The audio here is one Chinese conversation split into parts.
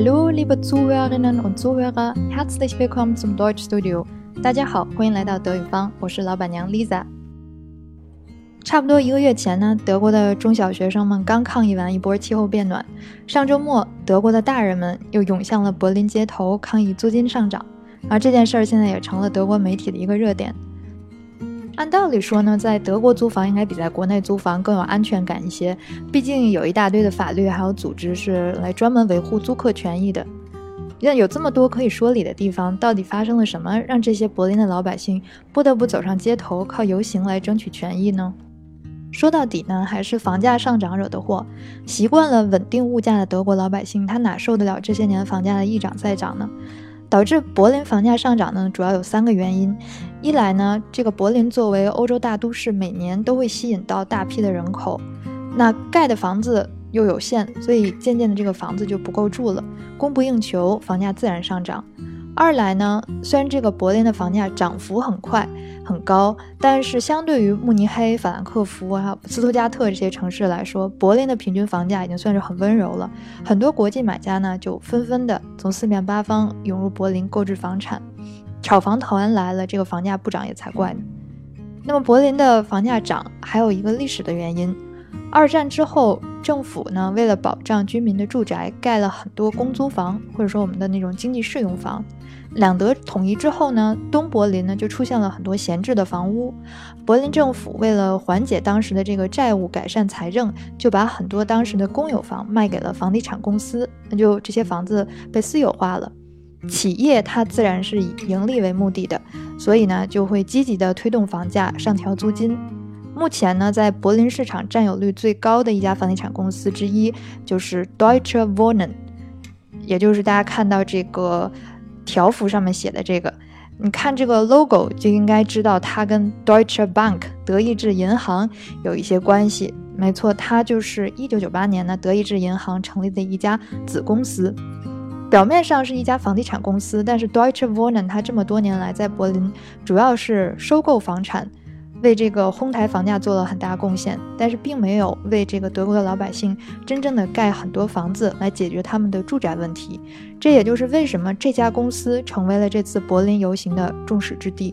Hallo, liebe Zuhörerinnen und Zuhörer, herzlich willkommen zum Deutschstudio。大家好，欢迎来到德语坊，我是老板娘 Lisa。差不多一个月前呢，德国的中小学生们刚抗议完一波气候变暖，上周末，德国的大人们又涌向了柏林街头抗议租金上涨，而这件事儿现在也成了德国媒体的一个热点。按道理说呢，在德国租房应该比在国内租房更有安全感一些，毕竟有一大堆的法律还有组织是来专门维护租客权益的。那有这么多可以说理的地方，到底发生了什么，让这些柏林的老百姓不得不走上街头，靠游行来争取权益呢？说到底呢，还是房价上涨惹的祸。习惯了稳定物价的德国老百姓，他哪受得了这些年房价的一涨再涨呢？导致柏林房价上涨呢，主要有三个原因。一来呢，这个柏林作为欧洲大都市，每年都会吸引到大批的人口，那盖的房子又有限，所以渐渐的这个房子就不够住了，供不应求，房价自然上涨。二来呢，虽然这个柏林的房价涨幅很快很高，但是相对于慕尼黑、法兰克福啊斯图加特这些城市来说，柏林的平均房价已经算是很温柔了。很多国际买家呢，就纷纷的从四面八方涌入柏林购置房产，炒房团来了，这个房价不涨也才怪呢。那么柏林的房价涨还有一个历史的原因，二战之后，政府呢为了保障居民的住宅，盖了很多公租房，或者说我们的那种经济适用房。两德统一之后呢，东柏林呢就出现了很多闲置的房屋。柏林政府为了缓解当时的这个债务，改善财政，就把很多当时的公有房卖给了房地产公司，那就这些房子被私有化了。企业它自然是以盈利为目的的，所以呢就会积极的推动房价上调租金。目前呢，在柏林市场占有率最高的一家房地产公司之一就是 Deutsche Wohnen，也就是大家看到这个。条幅上面写的这个，你看这个 logo 就应该知道它跟 Deutsche Bank 德意志银行有一些关系。没错，它就是一九九八年呢德意志银行成立的一家子公司。表面上是一家房地产公司，但是 Deutsche Wohnen 它这么多年来在柏林主要是收购房产。为这个哄抬房价做了很大贡献，但是并没有为这个德国的老百姓真正的盖很多房子来解决他们的住宅问题。这也就是为什么这家公司成为了这次柏林游行的众矢之的。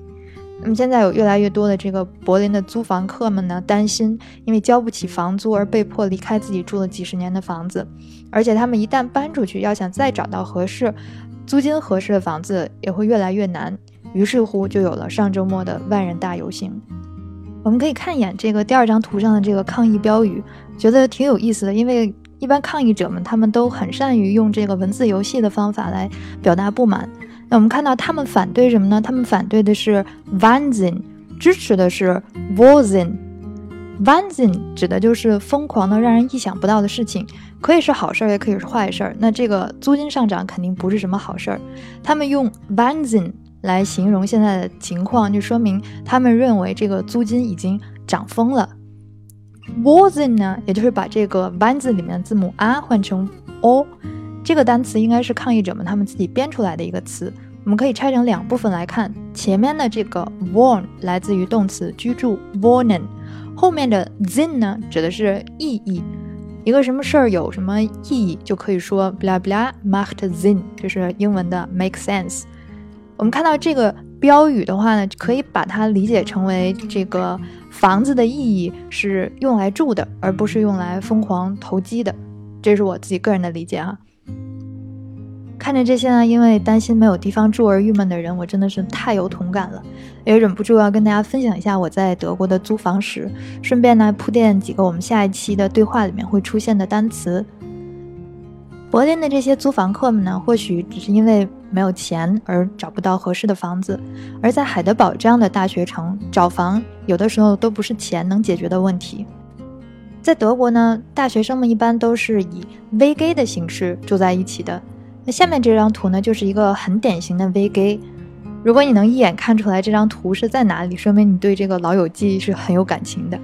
那么现在有越来越多的这个柏林的租房客们呢，担心因为交不起房租而被迫离开自己住了几十年的房子，而且他们一旦搬出去，要想再找到合适、租金合适的房子也会越来越难。于是乎，就有了上周末的万人大游行。我们可以看一眼这个第二张图上的这个抗议标语，觉得挺有意思的。因为一般抗议者们他们都很善于用这个文字游戏的方法来表达不满。那我们看到他们反对什么呢？他们反对的是 VANSIN，支持的是 wozin。vanzin 指的就是疯狂的、让人意想不到的事情，可以是好事儿，也可以是坏事儿。那这个租金上涨肯定不是什么好事儿。他们用 VANSIN。来形容现在的情况，就说明他们认为这个租金已经涨疯了。w a z i n 呢，也就是把这个 w a n 字里面的字母 r 换成 o，这个单词应该是抗议者们他们自己编出来的一个词。我们可以拆成两部分来看，前面的这个 warn 来自于动词居住 wohnen，后面的 zin 呢指的是意义，一个什么事儿有什么意义，就可以说 bla bla macht zin，就是英文的 make sense。我们看到这个标语的话呢，可以把它理解成为这个房子的意义是用来住的，而不是用来疯狂投机的。这是我自己个人的理解哈。看着这些呢，因为担心没有地方住而郁闷的人，我真的是太有同感了，也忍不住要跟大家分享一下我在德国的租房史，顺便呢铺垫几个我们下一期的对话里面会出现的单词。柏林的这些租房客们呢，或许只是因为没有钱而找不到合适的房子；而在海德堡这样的大学城，找房有的时候都不是钱能解决的问题。在德国呢，大学生们一般都是以 VG 的形式住在一起的。那下面这张图呢，就是一个很典型的 VG。如果你能一眼看出来这张图是在哪里，说明你对这个老友记是很有感情的。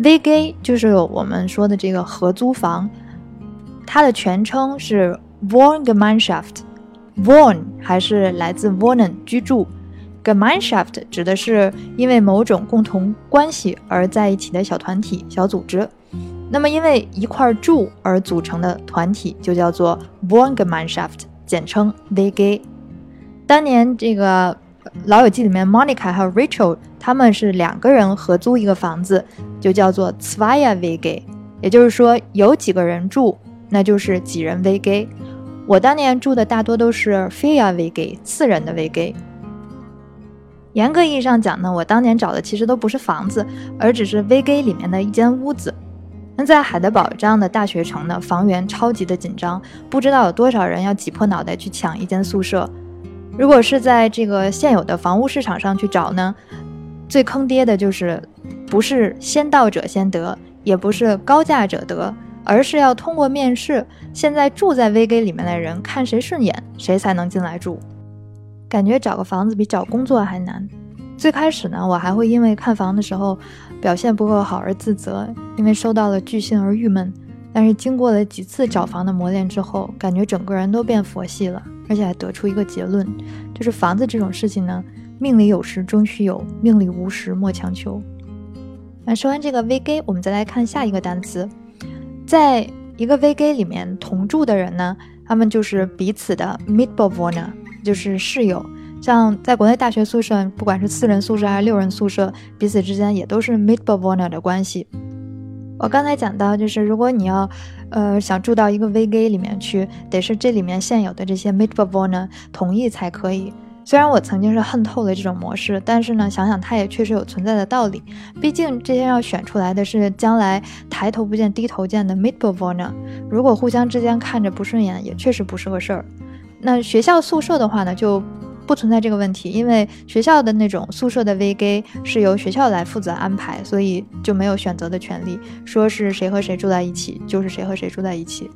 VG 就是我们说的这个合租房。它的全称是 Wohngemeinschaft，Wohn 还是来自 Wohnen 居住，Gemeinschaft 指的是因为某种共同关系而在一起的小团体、小组织。那么因为一块住而组成的团体就叫做 Wohngemeinschaft，简称 WG。当年这个《老友记》里面，Monica 还有 Rachel 他们是两个人合租一个房子，就叫做 z w e i e WG，也就是说有几个人住，那就是几人 WG。我当年住的大多都是 Vier WG，四人的 WG。严格意义上讲呢，我当年找的其实都不是房子，而只是 VG 里面的一间屋子。那在海德堡这样的大学城呢，房源超级的紧张，不知道有多少人要挤破脑袋去抢一间宿舍。如果是在这个现有的房屋市场上去找呢，最坑爹的就是不是先到者先得，也不是高价者得，而是要通过面试，现在住在 VG 里面的人看谁顺眼，谁才能进来住。感觉找个房子比找工作还难。最开始呢，我还会因为看房的时候表现不够好而自责，因为收到了拒信而郁闷。但是经过了几次找房的磨练之后，感觉整个人都变佛系了，而且还得出一个结论，就是房子这种事情呢，命里有时终须有，命里无时莫强求。那说完这个 VG，我们再来看下一个单词，在一个 VG 里面同住的人呢，他们就是彼此的 Mitbewohner。就是室友，像在国内大学宿舍，不管是四人宿舍还是六人宿舍，彼此之间也都是 Mitbewohner 的关系。我刚才讲到，就是如果你要，呃，想住到一个 VG 里面去，得是这里面现有的这些 Mitbewohner 同意才可以。虽然我曾经是恨透了这种模式，但是呢，想想它也确实有存在的道理。毕竟这些要选出来的是将来抬头不见低头见的 Mitbewohner，如果互相之间看着不顺眼，也确实不是个事儿。那学校宿舍的话呢，就不存在这个问题，因为学校的那种宿舍的 VG 是由学校来负责安排，所以就没有选择的权利，说是谁和谁住在一起，就是谁和谁住在一起。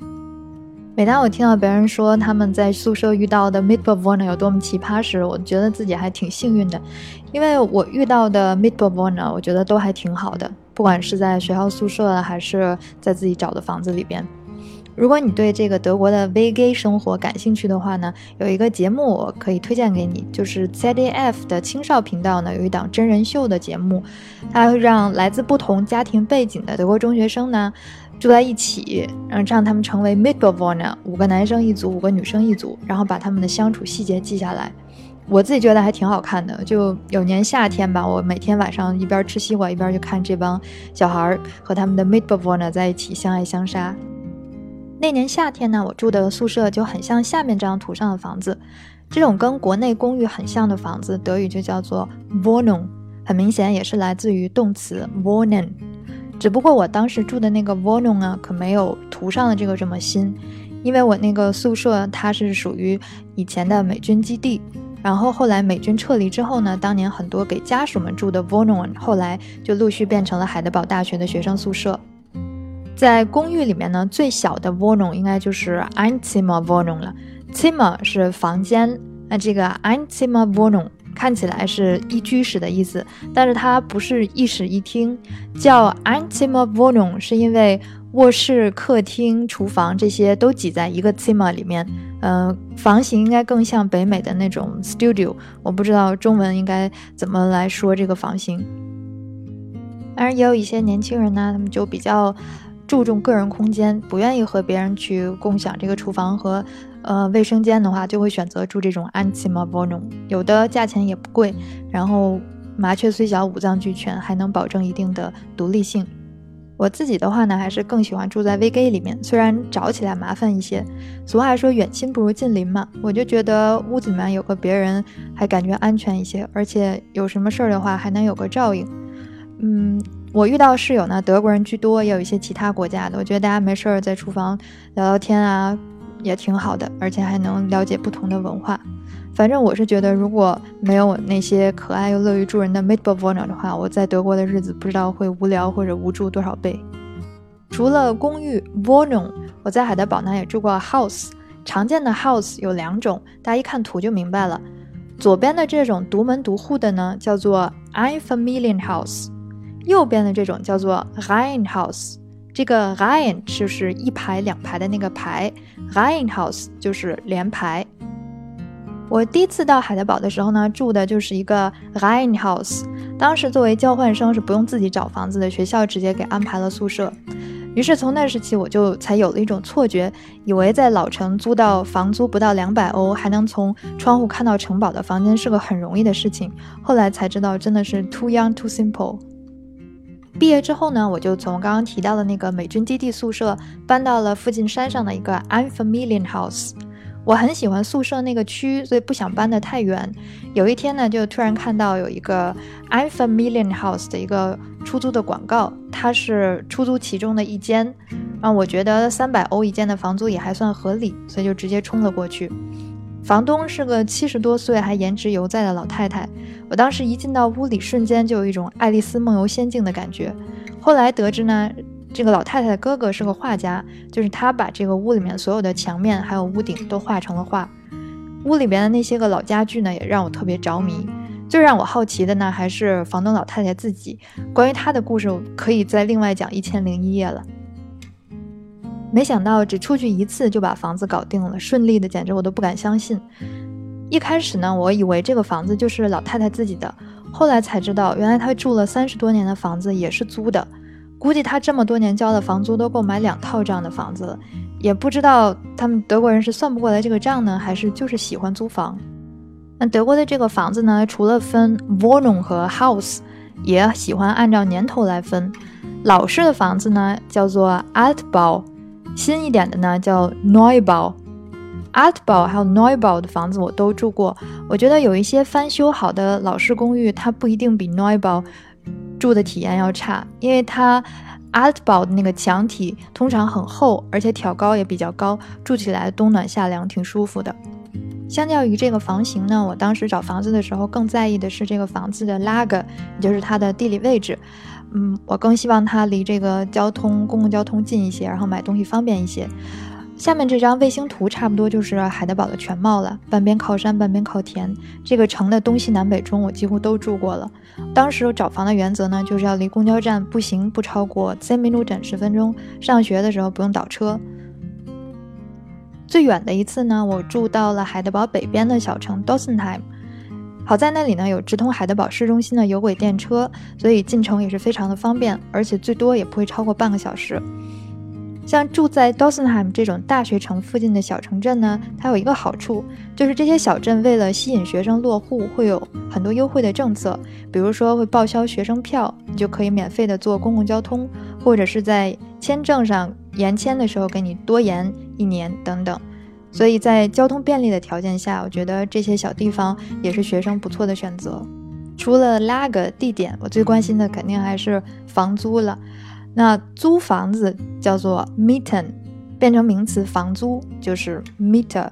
每当我听到别人说他们在宿舍遇到的 Mitbewohner 有多么奇葩时，我觉得自己还挺幸运的，因为我遇到的 Mitbewohner 我觉得都还挺好的，不管是在学校宿舍还是在自己找的房子里边。如果你对这个德国的 VG 生活感兴趣的话呢，有一个节目我可以推荐给你，就是 ZDF 的青少频道呢有一档真人秀的节目，它会让来自不同家庭背景的德国中学生呢住在一起，然后让他们成为 Mitbewohner，五个男生一组，五个女生一组，然后把他们的相处细节记下来。我自己觉得还挺好看的，就有年夏天吧，我每天晚上一边吃西瓜一边就看这帮小孩和他们的 Mitbewohner 在一起相爱相杀。那年夏天呢，我住的宿舍就很像下面这张图上的房子。这种跟国内公寓很像的房子，德语就叫做 Wohnung，很明显也是来自于动词 Wohnen。只不过我当时住的那个 Wohnung 啊，可没有图上的这个这么新，因为我那个宿舍它是属于以前的美军基地，然后后来美军撤离之后呢，当年很多给家属们住的 Wohnung，后来就陆续变成了海德堡大学的学生宿舍。在公寓里面呢，最小的 Wohnung 应该就是 Einzimmer Wohnung 了。Zimmer 是房间，那这个 Einzimmer Wohnung 看起来是一居室的意思，但是它不是一室一厅。叫 Einzimmer Wohnung 是因为卧室、客厅、厨房这些都挤在一个 Zimmer 里面。嗯，房型应该更像北美的那种 studio。我不知道中文应该怎么来说这个房型。当然，也有一些年轻人呢，他们就比较。注重个人空间，不愿意和别人去共享这个厨房和呃卫生间的话，就会选择住这种安琪玛 n 农。有的价钱也不贵，然后麻雀虽小五脏俱全，还能保证一定的独立性。我自己的话呢，还是更喜欢住在 VG 里面，虽然找起来麻烦一些。俗话说远亲不如近邻嘛，我就觉得屋子里面有个别人还感觉安全一些，而且有什么事儿的话还能有个照应。嗯。我遇到室友呢，德国人居多，也有一些其他国家的。我觉得大家没事儿在厨房聊聊天啊，也挺好的，而且还能了解不同的文化。反正我是觉得，如果没有那些可爱又乐于助人的 Mitbewohner 的话，我在德国的日子不知道会无聊或者无助多少倍。除了公寓 Wohnung，我在海德堡呢也住过 house。常见的 house 有两种，大家一看图就明白了。左边的这种独门独户的呢，叫做 Einfamilienhaus。右边的这种叫做 Reihenhaus，这个 Reihen 就是一排两排的那个排，Reihenhaus 就是连排。我第一次到海德堡的时候呢，住的就是一个 Reihenhaus，当时作为交换生是不用自己找房子的，学校直接给安排了宿舍。于是从那时起，我就才有了一种错觉，以为在老城租到房租不到两百欧，还能从窗户看到城堡的房间是个很容易的事情。后来才知道，真的是 too young too simple。毕业之后呢，我就从刚刚提到的那个美军基地宿舍搬到了附近山上的一个 unfamiliar house。我很喜欢宿舍那个区，所以不想搬得太远。有一天呢，就突然看到有一个 unfamiliar house 的一个出租的广告，它是出租其中的一间，让我觉得三百欧一间的房租也还算合理，所以就直接冲了过去。房东是个七十多岁还颜值犹在的老太太，我当时一进到屋里，瞬间就有一种爱丽丝梦游仙境的感觉。后来得知呢。这个老太太的哥哥是个画家，就是他把这个屋里面所有的墙面还有屋顶都画成了画。屋里边的那些个老家具呢，也让我特别着迷。最让我好奇的呢，还是房东老太太自己。关于她的故事，可以再另外讲一千零一夜了。没想到只出去一次就把房子搞定了，顺利的简直我都不敢相信。一开始呢，我以为这个房子就是老太太自己的，后来才知道，原来她住了三十多年的房子也是租的。估计她这么多年交的房租都够买两套这样的房子了，也不知道他们德国人是算不过来这个账呢，还是就是喜欢租房。那德国的这个房子呢，除了分 Wohnung 和 House，也喜欢按照年头来分。老式的房子呢叫做 Altbau，新一点的呢叫 Neubau。Artbau，还有 Neubau 的房子我都住过，我觉得有一些翻修好的老式公寓，它不一定比 Neubau。住的体验要差，因为它 Artbau 的那个墙体通常很厚，而且挑高也比较高，住起来冬暖夏凉，挺舒服的。相较于这个房型呢，我当时找房子的时候更在意的是这个房子的 Lage，也就是它的地理位置。嗯，我更希望它离这个交通公共交通近一些，然后买东西方便一些。下面这张卫星图差不多就是海德堡的全貌了，半边靠山，半边靠田。这个城的东西南北中，我几乎都住过了。当时找房的原则呢，就是要离公交站步行不超过三米路整十分钟，上学的时候不用倒车。最远的一次呢，我住到了海德堡北边的小城 Dosenheim，好在那里呢有直通海德堡市中心的有轨电车，所以进城也是非常的方便，而且最多也不会超过半个小时。像住在 Dosenheim 这种大学城附近的小城镇呢，它有一个好处，就是这些小镇为了吸引学生落户，会有很多优惠的政策，比如说会报销学生票，你就可以免费的坐公共交通，或者是在签证上延签的时候给你多延一年等等。所以在交通便利的条件下，我觉得这些小地方也是学生不错的选择。除了 Lag 地点，我最关心的肯定还是房租了。那租房子叫做 Mieten，变成名词房租就是 Mieter。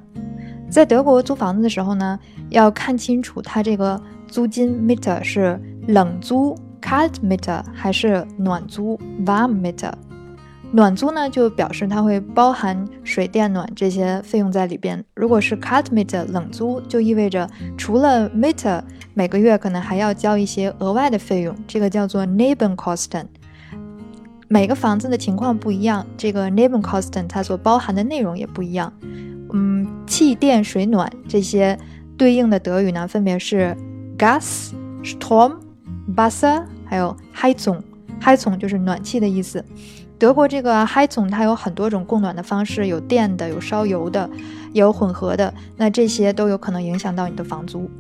在德国租房子的时候呢，要看清楚它这个租金 Mieter 是冷租 Kalt Mieter 还是暖租 Warm Mieter。暖租呢就表示它会包含水电暖这些费用在里边。如果是 Kalt Mieter 冷租，就意味着除了 meter，每个月可能还要交一些额外的费用，这个叫做 Nebenkosten。每个房子的情况不一样，这个 Nebenkosten 它所包含的内容也不一样。嗯，气电水暖这些对应的德语呢，分别是 Gas、Strom、Wasser，还有 Heizung。Heizung 就是暖气的意思。德国这个 Heizung 它有很多种供暖的方式，有电的，有烧油的，有混合的。那这些都有可能影响到你的房租。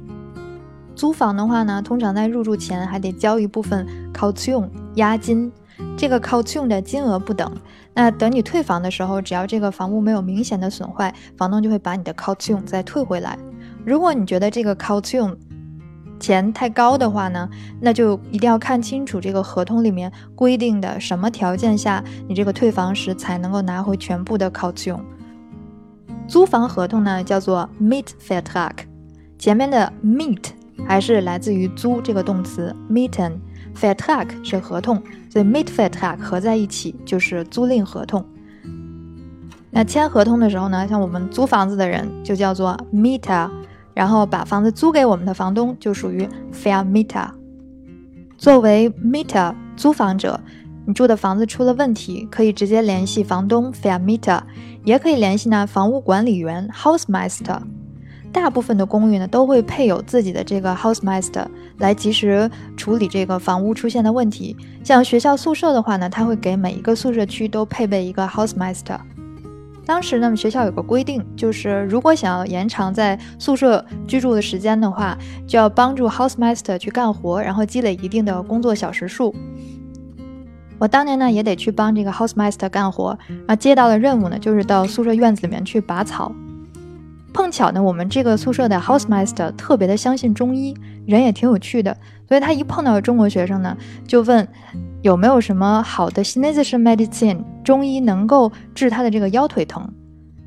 租房的话呢，通常在入住前还得交一部分 caution 押金。这个 caution 的金额不等，那等你退房的时候，只要这个房屋没有明显的损坏，房东就会把你的 caution 再退回来。如果你觉得这个 caution 钱太高的话呢，那就一定要看清楚这个合同里面规定的什么条件下，你这个退房时才能够拿回全部的 caution。租房合同呢叫做 Mietvertrag，前面的 Miet 还是来自于租这个动词 Mieten。Vertrag 是合同，所以 Mietvertrag 合在一起就是租赁合同。那签合同的时候呢，像我们租房子的人就叫做 Mieter，然后把房子租给我们的房东就属于 Famita，。作为 Mita 租房者，你住的房子出了问题，可以直接联系房东 Famita，也可以联系呢房屋管理员 Housemaster。大部分的公寓呢都会配有自己的这个 Housemaster 来及时处理这个房屋出现的问题。像学校宿舍的话呢，它会给每一个宿舍区都配备一个 Housemaster。当时呢，学校有个规定，就是如果想要延长在宿舍居住的时间的话，就要帮助 housemaster 去干活，然后积累一定的工作小时数。我当年呢也得去帮这个 housemaster 干活，然后接到的任务呢就是到宿舍院子里面去拔草。碰巧呢，我们这个宿舍的 housemaster 特别的相信中医，人也挺有趣的，所以他一碰到中国学生呢，就问。有没有什么好的 Chinese medicine 中医能够治他的这个腰腿疼？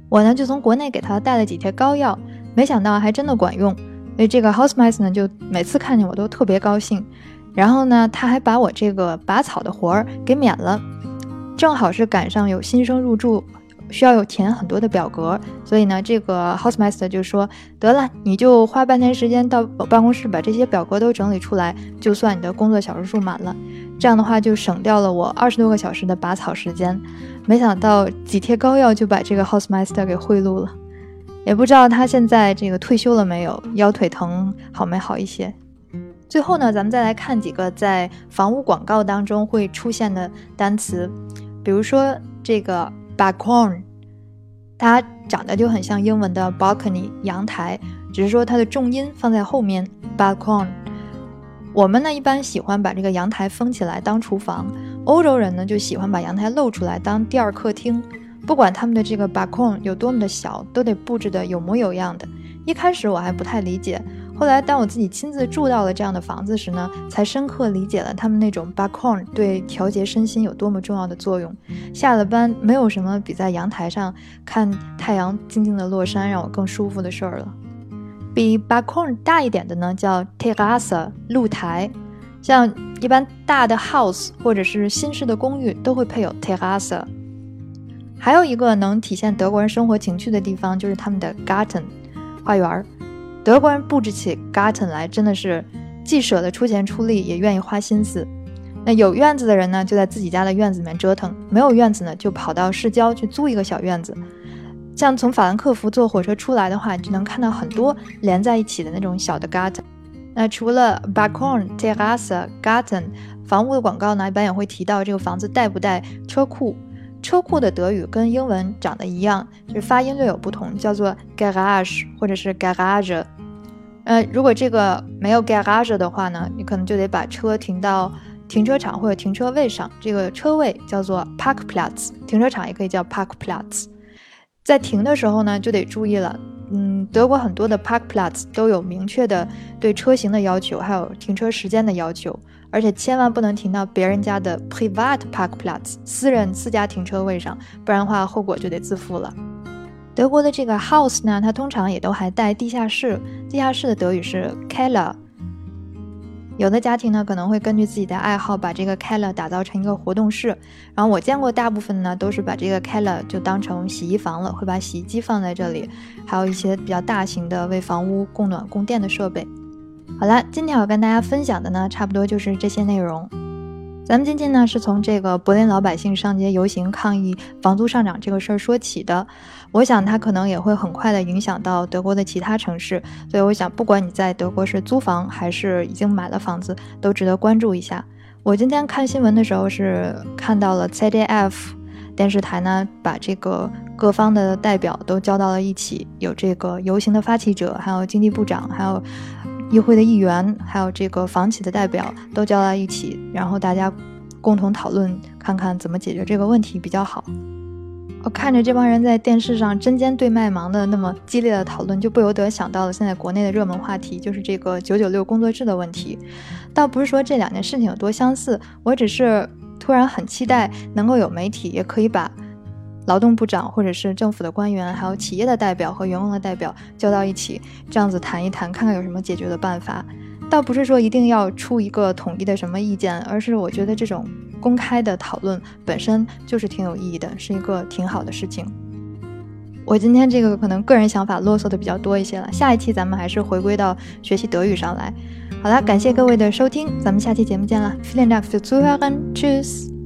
我呢就从国内给他带了几贴膏药，没想到还真的管用。所以这个 house mice 呢就每次看见我都特别高兴。然后呢他还把我这个拔草的活儿给免了，正好是赶上有新生入住。需要有填很多的表格，所以呢，这个 housemaster 就说得了，你就花半天时间到办公室把这些表格都整理出来，就算你的工作小时数满了。这样的话就省掉了我二十多个小时的拔草时间。没想到几贴膏药就把这个 housemaster 给贿赂了，也不知道他现在这个退休了没有，腰腿疼好没好一些。最后呢，咱们再来看几个在房屋广告当中会出现的单词，比如说这个。Balcony，它长得就很像英文的 balcony 阳台，只是说它的重音放在后面。Balcony，我们呢一般喜欢把这个阳台封起来当厨房，欧洲人呢就喜欢把阳台露出来当第二客厅。不管他们的这个 balcony 有多么的小，都得布置的有模有样的。一开始我还不太理解。后来，当我自己亲自住到了这样的房子时呢，才深刻理解了他们那种 balcony 对调节身心有多么重要的作用。下了班，没有什么比在阳台上看太阳静静的落山让我更舒服的事儿了。比 balcony 大一点的呢，叫 terrace 露台。像一般大的 house 或者是新式的公寓都会配有 terrace。还有一个能体现德国人生活情趣的地方，就是他们的 garden 花园儿。德国人布置起 garden 来真的是既舍得出钱出力，也愿意花心思。那有院子的人呢，就在自己家的院子里面折腾；没有院子呢，就跑到市郊去租一个小院子。像从法兰克福坐火车出来的话，就能看到很多连在一起的那种小的 garden。那除了 balcony、terrace、garden 房屋的广告呢，一般也会提到这个房子带不带车库。车库的德语跟英文长得一样，就是发音略有不同，叫做 garage 或者是 garage。呃，如果这个没有 garage 的话呢，你可能就得把车停到停车场或者停车位上。这个车位叫做 parkplatz，停车场也可以叫 parkplatz。在停的时候呢，就得注意了。嗯，德国很多的 parkplatz 都有明确的对车型的要求，还有停车时间的要求。而且千万不能停到别人家的 private parkplatz 私人私家停车位上，不然的话后果就得自负了。德国的这个 house 呢，它通常也都还带地下室，地下室的德语是 keller。有的家庭呢可能会根据自己的爱好把这个 keller 打造成一个活动室，然后我见过大部分呢都是把这个 keller 就当成洗衣房了，会把洗衣机放在这里，还有一些比较大型的为房屋供暖供电的设备。好了，今天我跟大家分享的呢，差不多就是这些内容。咱们今天呢是从这个柏林老百姓上街游行抗议房租上涨这个事儿说起的。我想它可能也会很快的影响到德国的其他城市，所以我想不管你在德国是租房还是已经买了房子，都值得关注一下。我今天看新闻的时候是看到了 ZDF 电视台呢，把这个各方的代表都叫到了一起，有这个游行的发起者，还有经济部长，还有。议会的议员，还有这个房企的代表都叫到一起，然后大家共同讨论，看看怎么解决这个问题比较好。我看着这帮人在电视上针尖对麦芒的那么激烈的讨论，就不由得想到了现在国内的热门话题，就是这个九九六工作制的问题。倒不是说这两件事情有多相似，我只是突然很期待能够有媒体也可以把。劳动部长，或者是政府的官员，还有企业的代表和员工的代表叫到一起，这样子谈一谈，看看有什么解决的办法。倒不是说一定要出一个统一的什么意见，而是我觉得这种公开的讨论本身就是挺有意义的，是一个挺好的事情。我今天这个可能个人想法啰嗦的比较多一些了，下一期咱们还是回归到学习德语上来。好了，感谢各位的收听，咱们下期节目见了。Vielen Dank fürs Zuhören. Tschüss.